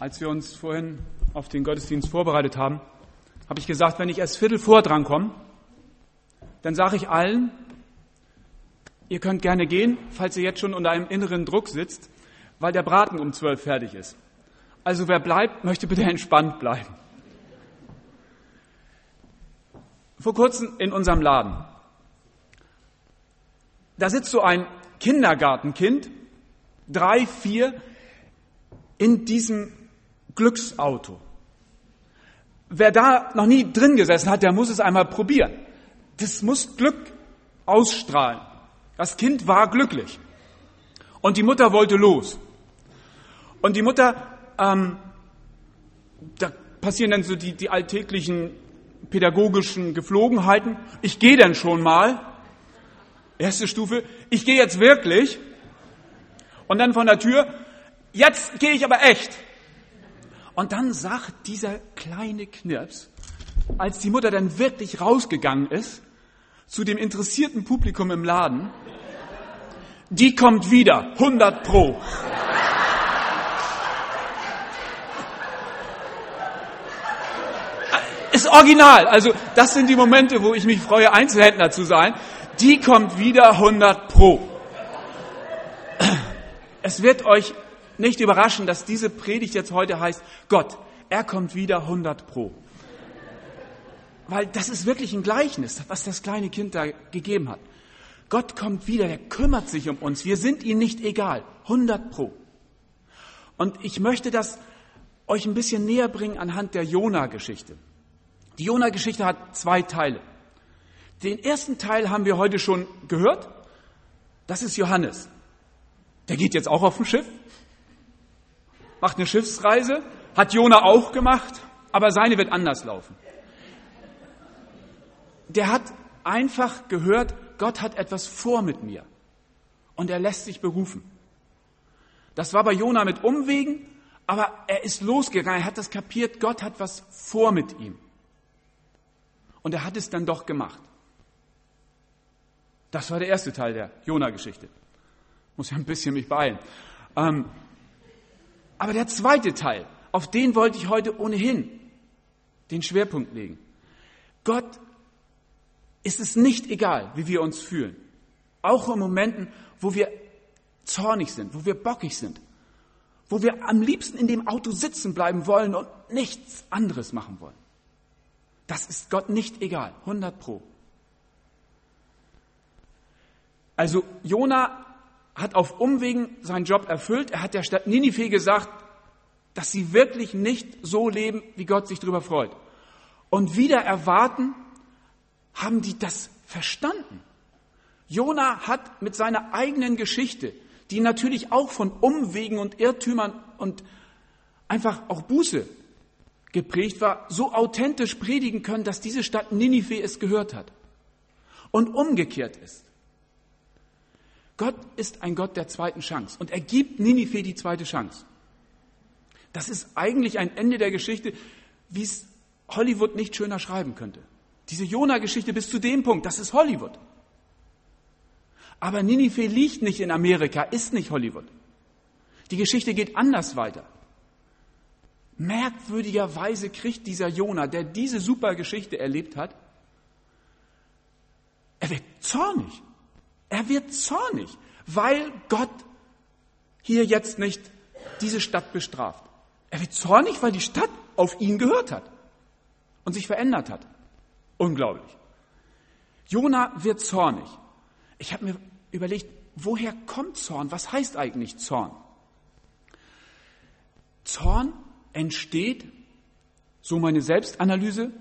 Als wir uns vorhin auf den Gottesdienst vorbereitet haben, habe ich gesagt, wenn ich erst Viertel vor dran komme, dann sage ich allen, ihr könnt gerne gehen, falls ihr jetzt schon unter einem inneren Druck sitzt, weil der Braten um zwölf fertig ist. Also wer bleibt, möchte bitte entspannt bleiben. Vor kurzem in unserem Laden. Da sitzt so ein Kindergartenkind, drei, vier, in diesem Glücksauto. Wer da noch nie drin gesessen hat, der muss es einmal probieren. Das muss Glück ausstrahlen. Das Kind war glücklich. Und die Mutter wollte los. Und die Mutter, ähm, da passieren dann so die, die alltäglichen pädagogischen Geflogenheiten. Ich gehe dann schon mal. Erste Stufe. Ich gehe jetzt wirklich. Und dann von der Tür. Jetzt gehe ich aber echt. Und dann sagt dieser kleine Knirps, als die Mutter dann wirklich rausgegangen ist, zu dem interessierten Publikum im Laden, die kommt wieder, 100 pro. Ist original. Also das sind die Momente, wo ich mich freue, Einzelhändler zu sein. Die kommt wieder 100 pro. Es wird euch nicht überraschen, dass diese Predigt jetzt heute heißt, Gott, er kommt wieder 100 pro. Weil das ist wirklich ein Gleichnis, was das kleine Kind da gegeben hat. Gott kommt wieder, der kümmert sich um uns. Wir sind ihm nicht egal. 100 pro. Und ich möchte das euch ein bisschen näher bringen anhand der Jona-Geschichte. Die Jona-Geschichte hat zwei Teile. Den ersten Teil haben wir heute schon gehört. Das ist Johannes. Der geht jetzt auch auf dem Schiff macht eine Schiffsreise, hat Jona auch gemacht, aber seine wird anders laufen. Der hat einfach gehört, Gott hat etwas vor mit mir und er lässt sich berufen. Das war bei Jona mit Umwegen, aber er ist losgegangen, er hat das kapiert, Gott hat was vor mit ihm. Und er hat es dann doch gemacht. Das war der erste Teil der Jona-Geschichte. Muss ja ein bisschen mich beeilen. Ähm, aber der zweite Teil, auf den wollte ich heute ohnehin den Schwerpunkt legen. Gott ist es nicht egal, wie wir uns fühlen. Auch in Momenten, wo wir zornig sind, wo wir bockig sind, wo wir am liebsten in dem Auto sitzen bleiben wollen und nichts anderes machen wollen. Das ist Gott nicht egal, 100 pro. Also Jona hat auf Umwegen seinen Job erfüllt. Er hat der Stadt Ninive gesagt, dass sie wirklich nicht so leben, wie Gott sich darüber freut. Und wieder erwarten, haben die das verstanden. Jona hat mit seiner eigenen Geschichte, die natürlich auch von Umwegen und Irrtümern und einfach auch Buße geprägt war, so authentisch predigen können, dass diese Stadt Ninive es gehört hat und umgekehrt ist. Gott ist ein Gott der zweiten Chance und er gibt Ninive die zweite Chance. Das ist eigentlich ein Ende der Geschichte, wie es Hollywood nicht schöner schreiben könnte. Diese Jona-Geschichte bis zu dem Punkt, das ist Hollywood. Aber Ninive liegt nicht in Amerika, ist nicht Hollywood. Die Geschichte geht anders weiter. Merkwürdigerweise kriegt dieser Jona, der diese super Geschichte erlebt hat, er wird zornig. Er wird zornig, weil Gott hier jetzt nicht diese Stadt bestraft. Er wird zornig, weil die Stadt auf ihn gehört hat und sich verändert hat. Unglaublich. Jona wird zornig. Ich habe mir überlegt, woher kommt Zorn? Was heißt eigentlich Zorn? Zorn entsteht, so meine Selbstanalyse,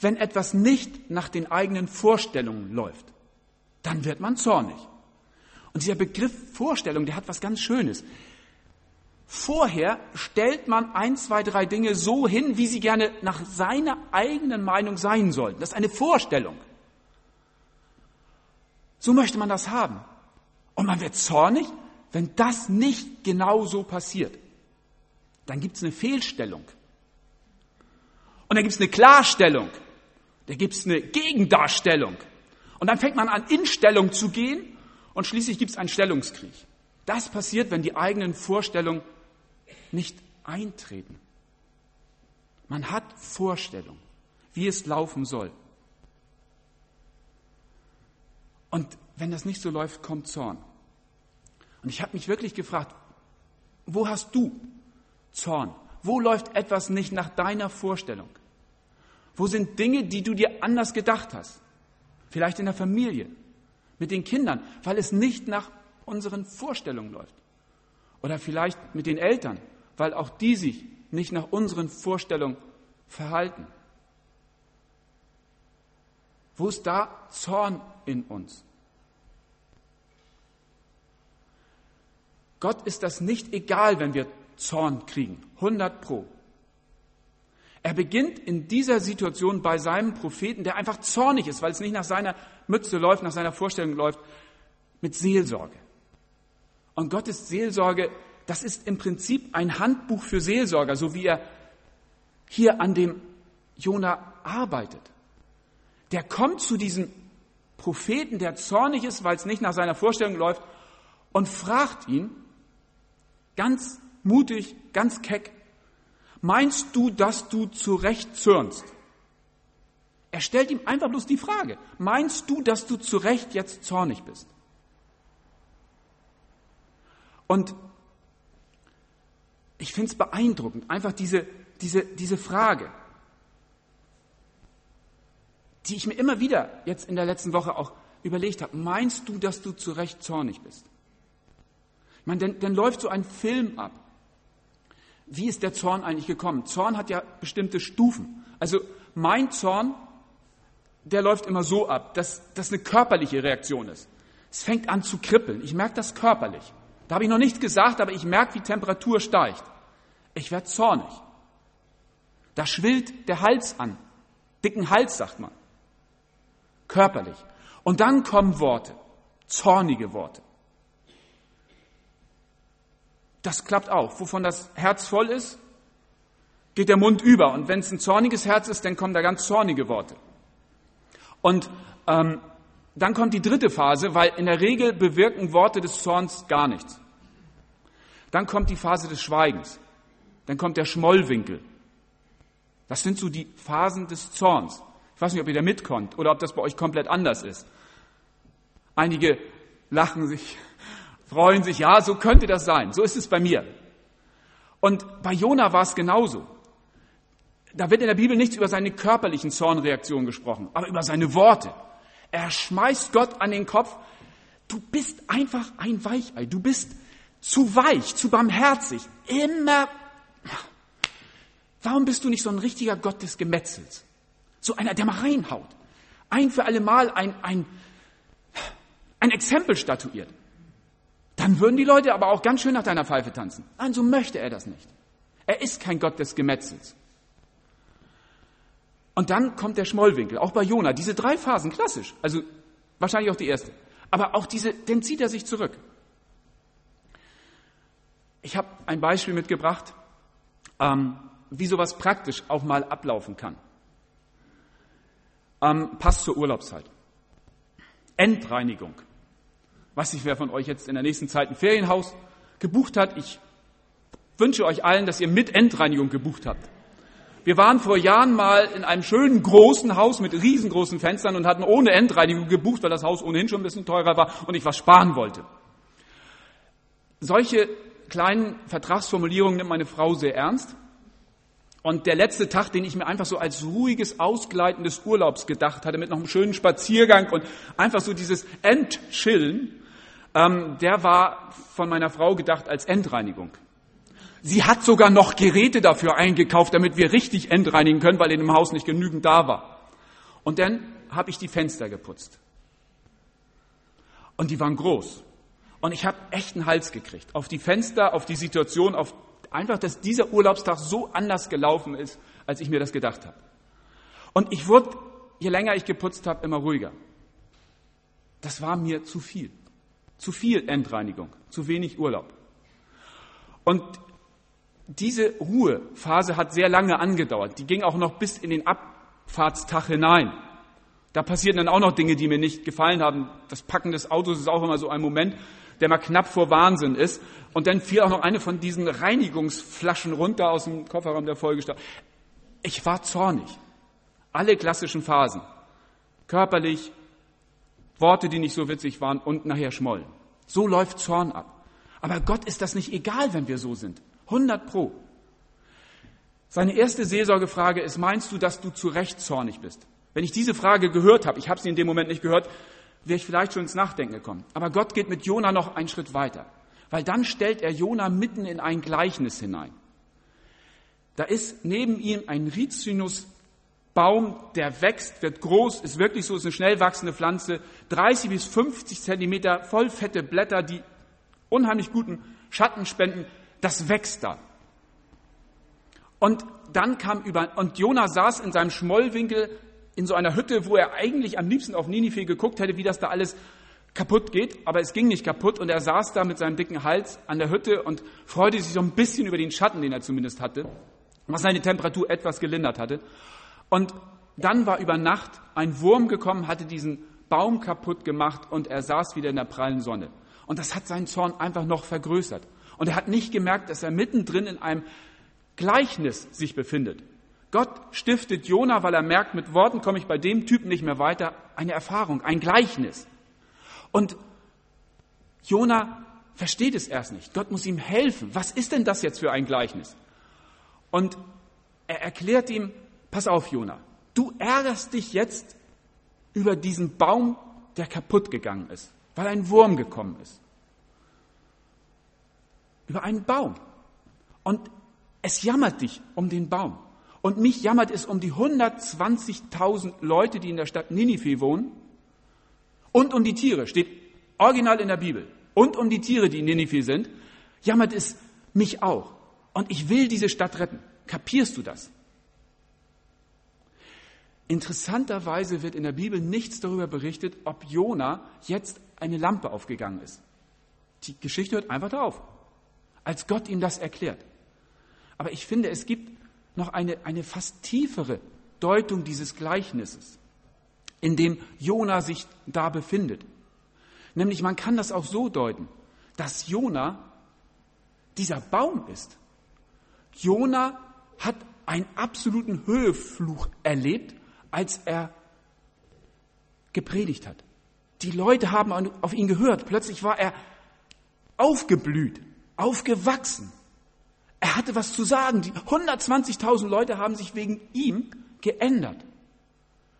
wenn etwas nicht nach den eigenen Vorstellungen läuft dann wird man zornig. Und dieser Begriff Vorstellung, der hat was ganz Schönes. Vorher stellt man ein, zwei, drei Dinge so hin, wie sie gerne nach seiner eigenen Meinung sein sollten. Das ist eine Vorstellung. So möchte man das haben. Und man wird zornig, wenn das nicht genau so passiert. Dann gibt es eine Fehlstellung. Und dann gibt es eine Klarstellung. Da gibt es eine Gegendarstellung. Und dann fängt man an, in Stellung zu gehen und schließlich gibt es einen Stellungskrieg. Das passiert, wenn die eigenen Vorstellungen nicht eintreten. Man hat Vorstellung, wie es laufen soll. Und wenn das nicht so läuft, kommt Zorn. Und ich habe mich wirklich gefragt, wo hast du Zorn? Wo läuft etwas nicht nach deiner Vorstellung? Wo sind Dinge, die du dir anders gedacht hast? Vielleicht in der Familie, mit den Kindern, weil es nicht nach unseren Vorstellungen läuft. Oder vielleicht mit den Eltern, weil auch die sich nicht nach unseren Vorstellungen verhalten. Wo ist da Zorn in uns? Gott ist das nicht egal, wenn wir Zorn kriegen. 100 pro. Er beginnt in dieser Situation bei seinem Propheten, der einfach zornig ist, weil es nicht nach seiner Mütze läuft, nach seiner Vorstellung läuft, mit Seelsorge. Und Gottes Seelsorge, das ist im Prinzip ein Handbuch für Seelsorger, so wie er hier an dem Jona arbeitet. Der kommt zu diesem Propheten, der zornig ist, weil es nicht nach seiner Vorstellung läuft, und fragt ihn ganz mutig, ganz keck, meinst du, dass du zu Recht zürnst? Er stellt ihm einfach bloß die Frage, meinst du, dass du zu Recht jetzt zornig bist? Und ich finde es beeindruckend, einfach diese, diese, diese Frage, die ich mir immer wieder jetzt in der letzten Woche auch überlegt habe. Meinst du, dass du zu Recht zornig bist? Ich meine, dann, dann läuft so ein Film ab. Wie ist der Zorn eigentlich gekommen? Zorn hat ja bestimmte Stufen. Also mein Zorn, der läuft immer so ab, dass das eine körperliche Reaktion ist. Es fängt an zu kribbeln. Ich merke das körperlich. Da habe ich noch nichts gesagt, aber ich merke, wie Temperatur steigt. Ich werde zornig. Da schwillt der Hals an. Dicken Hals, sagt man. Körperlich. Und dann kommen Worte. Zornige Worte. Das klappt auch. Wovon das Herz voll ist, geht der Mund über. Und wenn es ein zorniges Herz ist, dann kommen da ganz zornige Worte. Und ähm, dann kommt die dritte Phase, weil in der Regel bewirken Worte des Zorns gar nichts. Dann kommt die Phase des Schweigens. Dann kommt der Schmollwinkel. Das sind so die Phasen des Zorns. Ich weiß nicht, ob ihr da mitkommt oder ob das bei euch komplett anders ist. Einige lachen sich, freuen sich, ja, so könnte das sein. So ist es bei mir. Und bei Jona war es genauso. Da wird in der Bibel nichts über seine körperlichen Zornreaktionen gesprochen, aber über seine Worte. Er schmeißt Gott an den Kopf, du bist einfach ein Weichei, du bist zu weich, zu barmherzig, immer. Warum bist du nicht so ein richtiger Gott des Gemetzels? So einer, der mal reinhaut. Ein für alle Mal ein, ein, ein Exempel statuiert. Dann würden die Leute aber auch ganz schön nach deiner Pfeife tanzen. Nein, so möchte er das nicht. Er ist kein Gott des Gemetzels. Und dann kommt der Schmollwinkel, auch bei Jona. Diese drei Phasen, klassisch. Also wahrscheinlich auch die erste. Aber auch diese, dann zieht er sich zurück. Ich habe ein Beispiel mitgebracht, ähm, wie sowas praktisch auch mal ablaufen kann. Ähm, passt zur Urlaubszeit. Endreinigung. Weiß nicht, wer von euch jetzt in der nächsten Zeit ein Ferienhaus gebucht hat. Ich wünsche euch allen, dass ihr mit Endreinigung gebucht habt. Wir waren vor Jahren mal in einem schönen großen Haus mit riesengroßen Fenstern und hatten ohne Endreinigung gebucht, weil das Haus ohnehin schon ein bisschen teurer war und ich was sparen wollte. Solche kleinen Vertragsformulierungen nimmt meine Frau sehr ernst. Und der letzte Tag, den ich mir einfach so als ruhiges Ausgleiten des Urlaubs gedacht hatte, mit noch einem schönen Spaziergang und einfach so dieses Entchillen, ähm, der war von meiner Frau gedacht als Endreinigung. Sie hat sogar noch Geräte dafür eingekauft, damit wir richtig entreinigen können, weil in dem Haus nicht genügend da war. Und dann habe ich die Fenster geputzt. Und die waren groß. Und ich habe echt einen Hals gekriegt. Auf die Fenster, auf die Situation, auf einfach, dass dieser Urlaubstag so anders gelaufen ist, als ich mir das gedacht habe. Und ich wurde, je länger ich geputzt habe, immer ruhiger. Das war mir zu viel. Zu viel Endreinigung, zu wenig Urlaub. Und diese Ruhephase hat sehr lange angedauert. Die ging auch noch bis in den Abfahrtstag hinein. Da passierten dann auch noch Dinge, die mir nicht gefallen haben. Das Packen des Autos ist auch immer so ein Moment. der mal knapp vor Wahnsinn ist. Und dann fiel auch noch eine von diesen Reinigungsflaschen runter aus dem Kofferraum der Folgestadt. Ich war zornig. Alle klassischen Phasen. Körperlich, Worte, die nicht so witzig waren und nachher Schmoll. So läuft Zorn ab. Aber Gott ist das nicht egal, wenn wir so sind. 100 pro. Seine erste Seelsorgefrage ist, meinst du, dass du zu Recht zornig bist? Wenn ich diese Frage gehört habe, ich habe sie in dem Moment nicht gehört, wäre ich vielleicht schon ins Nachdenken gekommen. Aber Gott geht mit Jona noch einen Schritt weiter, weil dann stellt er Jona mitten in ein Gleichnis hinein. Da ist neben ihm ein Rizinus Baum, der wächst, wird groß, ist wirklich so, ist eine schnell wachsende Pflanze, 30 bis 50 Zentimeter, voll fette Blätter, die unheimlich guten Schatten spenden, das wächst da. Und dann kam über, und Jona saß in seinem Schmollwinkel in so einer Hütte, wo er eigentlich am liebsten auf Ninive geguckt hätte, wie das da alles kaputt geht, aber es ging nicht kaputt und er saß da mit seinem dicken Hals an der Hütte und freute sich so ein bisschen über den Schatten, den er zumindest hatte, was seine Temperatur etwas gelindert hatte. Und dann war über Nacht ein Wurm gekommen, hatte diesen Baum kaputt gemacht und er saß wieder in der prallen Sonne. Und das hat seinen Zorn einfach noch vergrößert. Und er hat nicht gemerkt, dass er mittendrin in einem Gleichnis sich befindet. Gott stiftet Jona, weil er merkt, mit Worten komme ich bei dem Typen nicht mehr weiter, eine Erfahrung, ein Gleichnis. Und Jona versteht es erst nicht. Gott muss ihm helfen. Was ist denn das jetzt für ein Gleichnis? Und er erklärt ihm, pass auf, Jona, du ärgerst dich jetzt über diesen Baum, der kaputt gegangen ist, weil ein Wurm gekommen ist. Über einen Baum. Und es jammert dich um den Baum. Und mich jammert es um die 120.000 Leute, die in der Stadt Ninive wohnen. Und um die Tiere, steht original in der Bibel. Und um die Tiere, die in Ninive sind, jammert es mich auch. Und ich will diese Stadt retten. Kapierst du das? Interessanterweise wird in der Bibel nichts darüber berichtet, ob Jona jetzt eine Lampe aufgegangen ist. Die Geschichte hört einfach darauf, als Gott ihm das erklärt. Aber ich finde, es gibt noch eine, eine fast tiefere Deutung dieses Gleichnisses, in dem Jona sich da befindet. Nämlich man kann das auch so deuten, dass Jona dieser Baum ist. Jona hat einen absoluten Höhefluch erlebt als er gepredigt hat. Die Leute haben auf ihn gehört. Plötzlich war er aufgeblüht, aufgewachsen. Er hatte was zu sagen. Die 120.000 Leute haben sich wegen ihm geändert.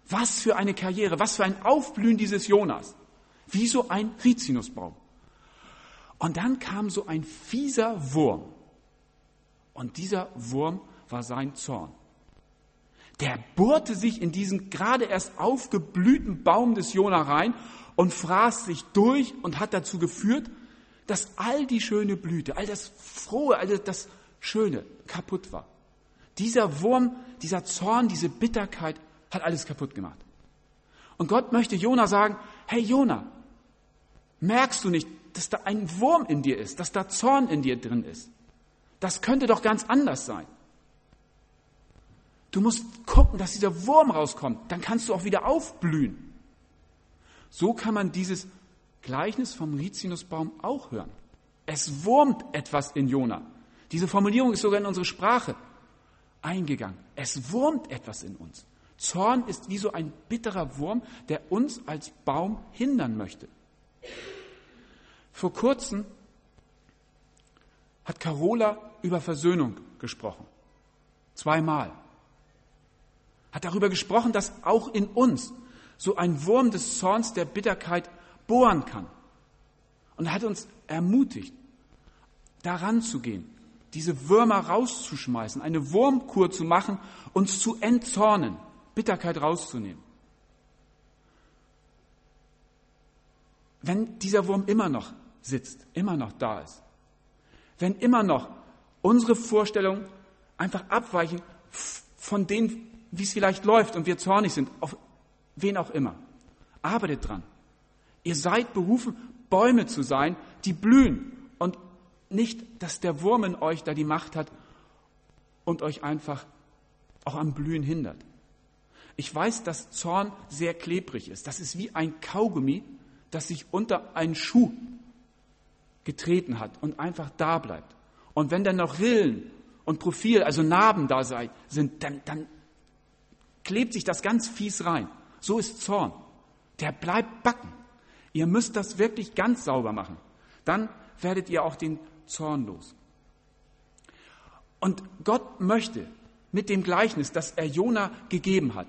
Was für eine Karriere, was für ein Aufblühen dieses Jonas. Wie so ein Rizinusbaum. Und dann kam so ein fieser Wurm. Und dieser Wurm war sein Zorn der bohrte sich in diesen gerade erst aufgeblühten Baum des Jona rein und fraß sich durch und hat dazu geführt, dass all die schöne Blüte, all das Frohe, all das Schöne kaputt war. Dieser Wurm, dieser Zorn, diese Bitterkeit hat alles kaputt gemacht. Und Gott möchte Jona sagen, hey Jona, merkst du nicht, dass da ein Wurm in dir ist, dass da Zorn in dir drin ist? Das könnte doch ganz anders sein. Du musst gucken, dass dieser Wurm rauskommt. Dann kannst du auch wieder aufblühen. So kann man dieses Gleichnis vom Rizinusbaum auch hören. Es wurmt etwas in Jona. Diese Formulierung ist sogar in unsere Sprache eingegangen. Es wurmt etwas in uns. Zorn ist wie so ein bitterer Wurm, der uns als Baum hindern möchte. Vor kurzem hat Carola über Versöhnung gesprochen. Zweimal hat darüber gesprochen, dass auch in uns so ein Wurm des Zorns der Bitterkeit bohren kann. Und hat uns ermutigt, daran zu gehen, diese Würmer rauszuschmeißen, eine Wurmkur zu machen, uns zu entzornen, Bitterkeit rauszunehmen. Wenn dieser Wurm immer noch sitzt, immer noch da ist, wenn immer noch unsere Vorstellungen einfach abweichen von den wie es vielleicht läuft und wir zornig sind, auf wen auch immer. Arbeitet dran. Ihr seid berufen, Bäume zu sein, die blühen und nicht, dass der Wurm in euch da die Macht hat und euch einfach auch am Blühen hindert. Ich weiß, dass Zorn sehr klebrig ist. Das ist wie ein Kaugummi, das sich unter einen Schuh getreten hat und einfach da bleibt. Und wenn dann noch Rillen und Profil, also Narben da sind, dann, dann klebt sich das ganz fies rein. So ist Zorn. Der bleibt backen. Ihr müsst das wirklich ganz sauber machen. Dann werdet ihr auch den Zorn los. Und Gott möchte mit dem Gleichnis, das er Jona gegeben hat,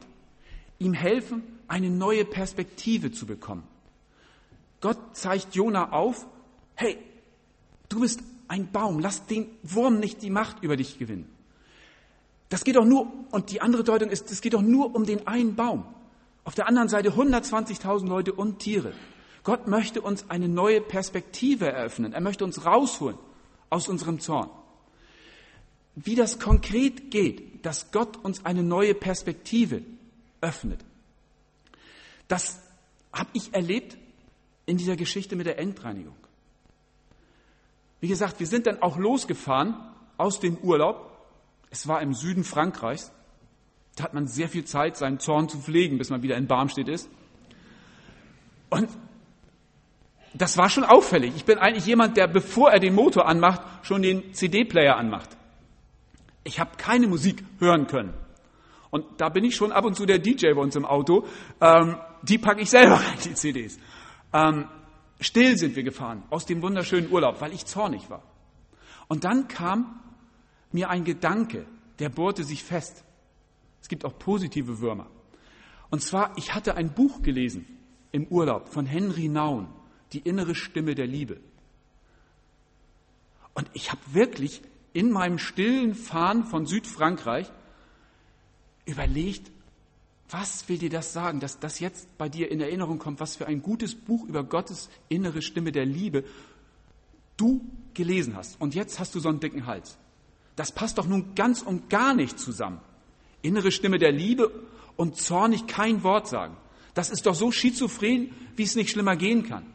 ihm helfen, eine neue Perspektive zu bekommen. Gott zeigt Jona auf, hey, du bist ein Baum, lass den Wurm nicht die Macht über dich gewinnen. Das geht doch nur, und die andere Deutung ist, es geht doch nur um den einen Baum. Auf der anderen Seite 120.000 Leute und Tiere. Gott möchte uns eine neue Perspektive eröffnen. Er möchte uns rausholen aus unserem Zorn. Wie das konkret geht, dass Gott uns eine neue Perspektive öffnet, das habe ich erlebt in dieser Geschichte mit der Endreinigung. Wie gesagt, wir sind dann auch losgefahren aus dem Urlaub. Es war im Süden Frankreichs. Da hat man sehr viel Zeit, seinen Zorn zu pflegen, bis man wieder in Barmstedt ist. Und das war schon auffällig. Ich bin eigentlich jemand, der, bevor er den Motor anmacht, schon den CD-Player anmacht. Ich habe keine Musik hören können. Und da bin ich schon ab und zu der DJ bei uns im Auto. Ähm, die packe ich selber rein, die CDs. Ähm, still sind wir gefahren aus dem wunderschönen Urlaub, weil ich zornig war. Und dann kam mir ein Gedanke, der bohrte sich fest. Es gibt auch positive Würmer. Und zwar, ich hatte ein Buch gelesen im Urlaub von Henry Naun, Die innere Stimme der Liebe. Und ich habe wirklich in meinem stillen Fahren von Südfrankreich überlegt, was will dir das sagen, dass das jetzt bei dir in Erinnerung kommt, was für ein gutes Buch über Gottes innere Stimme der Liebe du gelesen hast. Und jetzt hast du so einen dicken Hals. Das passt doch nun ganz und gar nicht zusammen. Innere Stimme der Liebe und zornig kein Wort sagen. Das ist doch so schizophren, wie es nicht schlimmer gehen kann.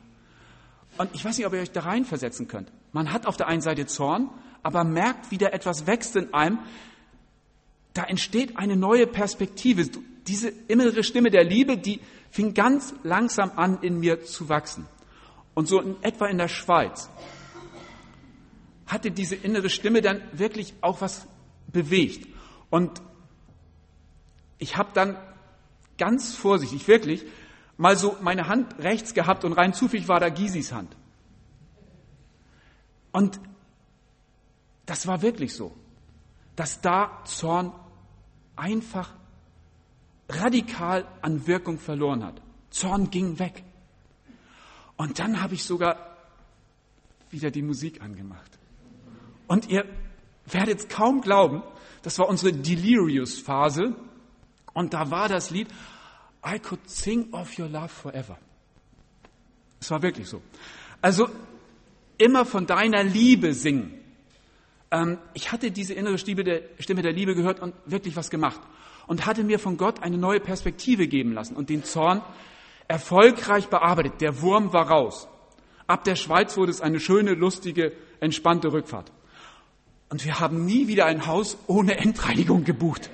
Und ich weiß nicht, ob ihr euch da reinversetzen könnt. Man hat auf der einen Seite Zorn, aber merkt, wie da etwas wächst in einem. Da entsteht eine neue Perspektive diese innere Stimme der Liebe, die fing ganz langsam an, in mir zu wachsen. Und so in etwa in der Schweiz hatte diese innere Stimme dann wirklich auch was bewegt. Und ich habe dann ganz vorsichtig, wirklich, mal so meine Hand rechts gehabt und rein zufällig war da Gisis Hand. Und das war wirklich so, dass da Zorn einfach radikal an Wirkung verloren hat. Zorn ging weg. Und dann habe ich sogar wieder die Musik angemacht. Und ihr werdet kaum glauben, das war unsere Delirious-Phase. Und da war das Lied I could sing of your love forever. Es war wirklich so. Also immer von deiner Liebe singen. Ähm, ich hatte diese innere Stimme der, Stimme der Liebe gehört und wirklich was gemacht und hatte mir von Gott eine neue Perspektive geben lassen und den Zorn erfolgreich bearbeitet. Der Wurm war raus. Ab der Schweiz wurde es eine schöne, lustige, entspannte Rückfahrt. Und wir haben nie wieder ein Haus ohne Endreinigung gebucht.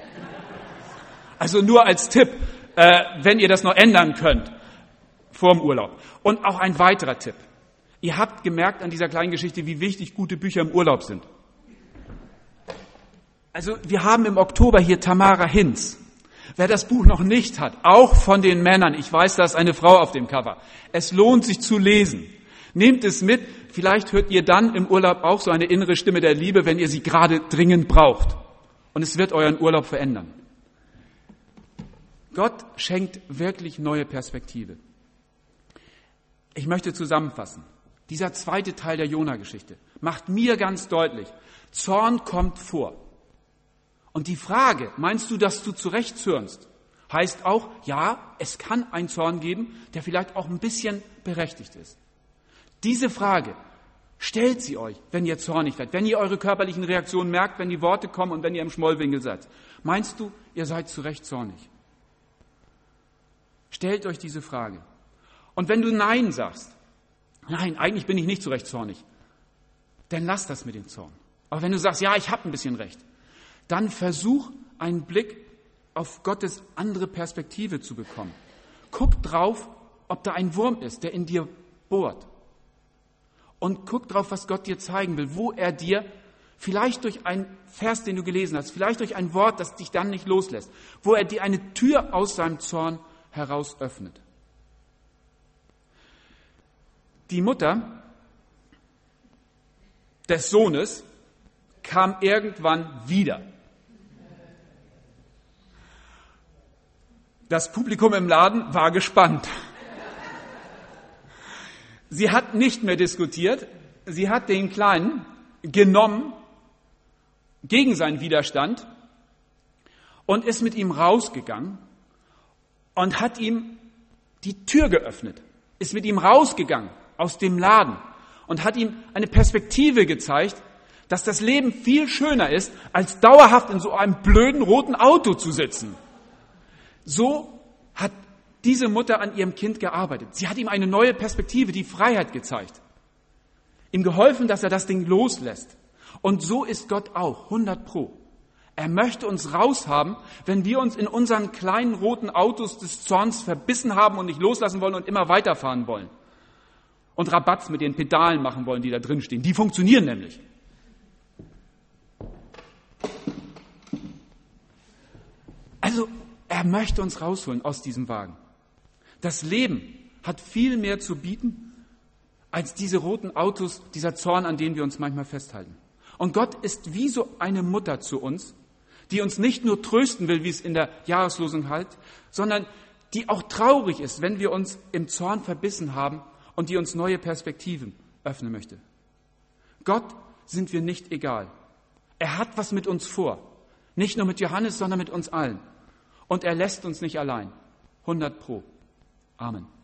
Also nur als Tipp, äh, wenn ihr das noch ändern könnt vor dem Urlaub. Und auch ein weiterer Tipp. Ihr habt gemerkt an dieser kleinen Geschichte, wie wichtig gute Bücher im Urlaub sind. Also wir haben im Oktober hier Tamara Hinz. Wer das Buch noch nicht hat, auch von den Männern, ich weiß, da ist eine Frau auf dem Cover. Es lohnt sich zu lesen. Nehmt es mit, vielleicht hört ihr dann im Urlaub auch so eine innere Stimme der Liebe, wenn ihr sie gerade dringend braucht. Und es wird euren Urlaub verändern. Gott schenkt wirklich neue Perspektive. Ich möchte zusammenfassen. Dieser zweite Teil der Jona-Geschichte macht mir ganz deutlich, Zorn kommt vor. Und die Frage, meinst du, dass du zurechtshörst, heißt auch, ja, es kann einen Zorn geben, der vielleicht auch ein bisschen berechtigt ist. Diese Frage stellt sie euch, wenn ihr zornig werdet, wenn ihr eure körperlichen Reaktionen merkt, wenn die Worte kommen und wenn ihr im Schmollwinkel seid. Meinst du, ihr seid zu Recht zornig? Stellt euch diese Frage. Und wenn du Nein sagst, nein, eigentlich bin ich nicht zu Recht zornig, dann lass das mit dem Zorn. Aber wenn du sagst, ja, ich habe ein bisschen recht, dann versuch einen Blick auf Gottes andere Perspektive zu bekommen. Guck drauf, ob da ein Wurm ist, der in dir bohrt. Und guck drauf, was Gott dir zeigen will, wo er dir vielleicht durch einen Vers, den du gelesen hast, vielleicht durch ein Wort, das dich dann nicht loslässt, wo er dir eine Tür aus seinem Zorn heraus öffnet. Die Mutter des Sohnes kam irgendwann wieder. Das Publikum im Laden war gespannt. Sie hat nicht mehr diskutiert, sie hat den Kleinen genommen gegen seinen Widerstand und ist mit ihm rausgegangen und hat ihm die Tür geöffnet, ist mit ihm rausgegangen aus dem Laden und hat ihm eine Perspektive gezeigt, dass das Leben viel schöner ist, als dauerhaft in so einem blöden roten Auto zu sitzen. So hat diese Mutter an ihrem Kind gearbeitet. Sie hat ihm eine neue Perspektive, die Freiheit gezeigt. Ihm geholfen, dass er das Ding loslässt. Und so ist Gott auch, 100 pro. Er möchte uns raushaben, wenn wir uns in unseren kleinen roten Autos des Zorns verbissen haben und nicht loslassen wollen und immer weiterfahren wollen. Und Rabatz mit den Pedalen machen wollen, die da drin stehen. Die funktionieren nämlich. Also, er möchte uns rausholen aus diesem Wagen. Das Leben hat viel mehr zu bieten als diese roten Autos, dieser Zorn, an denen wir uns manchmal festhalten. Und Gott ist wie so eine Mutter zu uns, die uns nicht nur trösten will, wie es in der Jahreslosung halt, sondern die auch traurig ist, wenn wir uns im Zorn verbissen haben und die uns neue Perspektiven öffnen möchte. Gott sind wir nicht egal. Er hat was mit uns vor. Nicht nur mit Johannes, sondern mit uns allen. Und er lässt uns nicht allein. 100 Pro. Amen.